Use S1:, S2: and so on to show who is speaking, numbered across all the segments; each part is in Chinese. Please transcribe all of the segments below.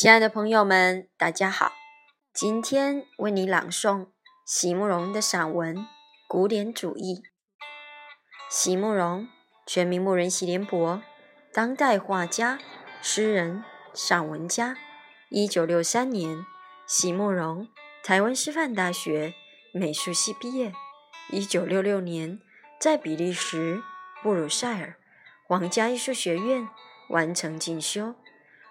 S1: 亲爱的朋友们，大家好！今天为你朗诵席慕容的散文《古典主义》。席慕容，全名慕人席联博，当代画家、诗人、散文家。一九六三年，席慕容台湾师范大学美术系毕业。一九六六年，在比利时布鲁塞尔皇家艺术学院完成进修。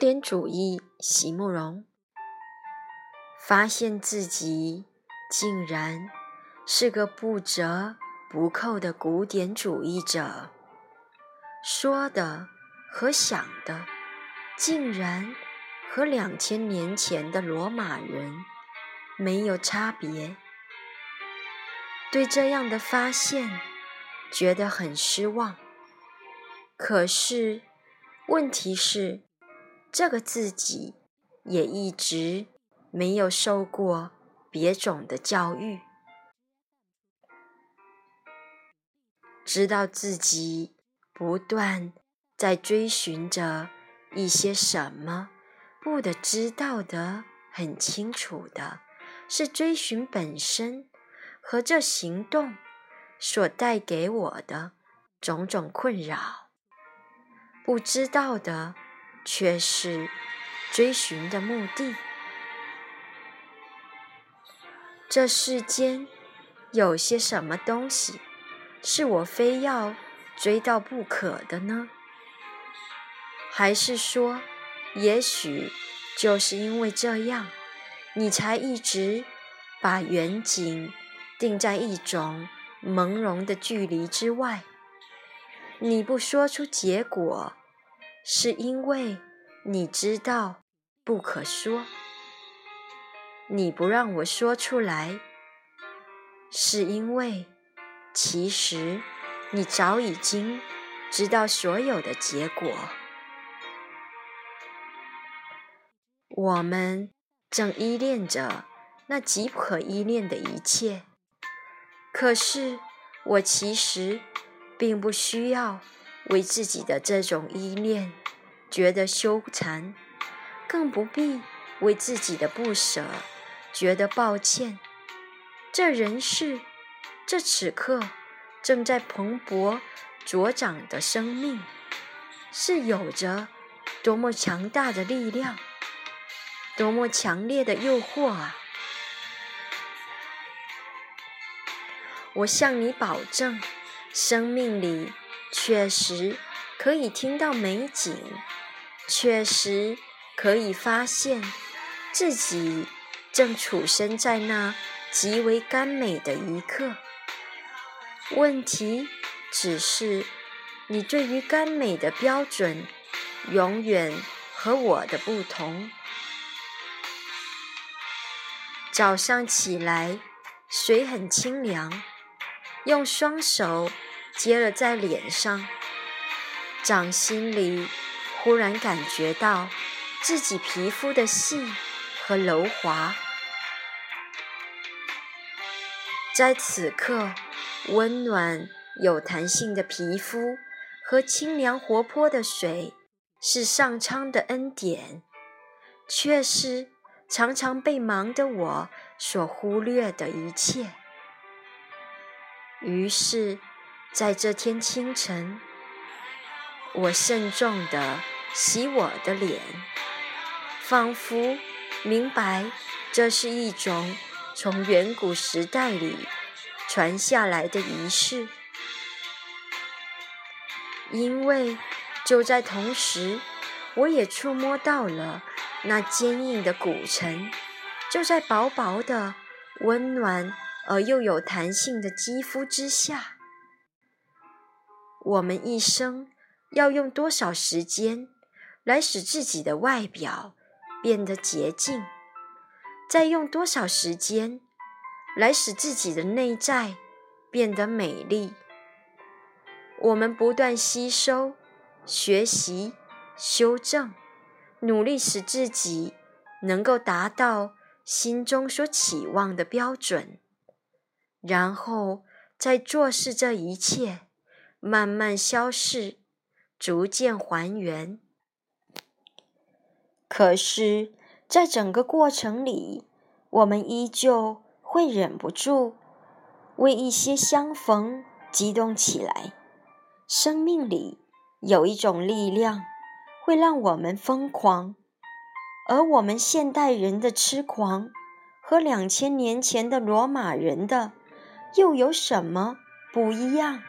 S1: 古典主义，席慕容发现自己竟然是个不折不扣的古典主义者，说的和想的竟然和两千年前的罗马人没有差别。对这样的发现觉得很失望。可是问题是。这个自己也一直没有受过别种的教育，知道自己不断在追寻着一些什么，不得知道的很清楚的是追寻本身和这行动所带给我的种种困扰，不知道的。却是追寻的目的。这世间有些什么东西是我非要追到不可的呢？还是说，也许就是因为这样，你才一直把远景定在一种朦胧的距离之外？你不说出结果。是因为你知道不可说，你不让我说出来，是因为其实你早已经知道所有的结果。我们正依恋着那极不可依恋的一切，可是我其实并不需要为自己的这种依恋。觉得羞惭，更不必为自己的不舍觉得抱歉。这人世，这此刻正在蓬勃茁长的生命，是有着多么强大的力量，多么强烈的诱惑啊！我向你保证，生命里确实可以听到美景。确实可以发现自己正处身在那极为甘美的一刻。问题只是你对于甘美的标准永远和我的不同。早上起来，水很清凉，用双手接了在脸上，掌心里。忽然感觉到自己皮肤的细和柔滑，在此刻，温暖有弹性的皮肤和清凉活泼的水是上苍的恩典，却是常常被忙的我所忽略的一切。于是，在这天清晨。我慎重地洗我的脸，仿佛明白这是一种从远古时代里传下来的仪式，因为就在同时，我也触摸到了那坚硬的古城，就在薄薄的、温暖而又有弹性的肌肤之下。我们一生要用多少时间来使自己的外表变得洁净？再用多少时间来使自己的内在变得美丽？我们不断吸收、学习、修正，努力使自己能够达到心中所期望的标准，然后再做事这一切。慢慢消逝，逐渐还原。可是，在整个过程里，我们依旧会忍不住为一些相逢激动起来。生命里有一种力量，会让我们疯狂，而我们现代人的痴狂和两千年前的罗马人的又有什么不一样？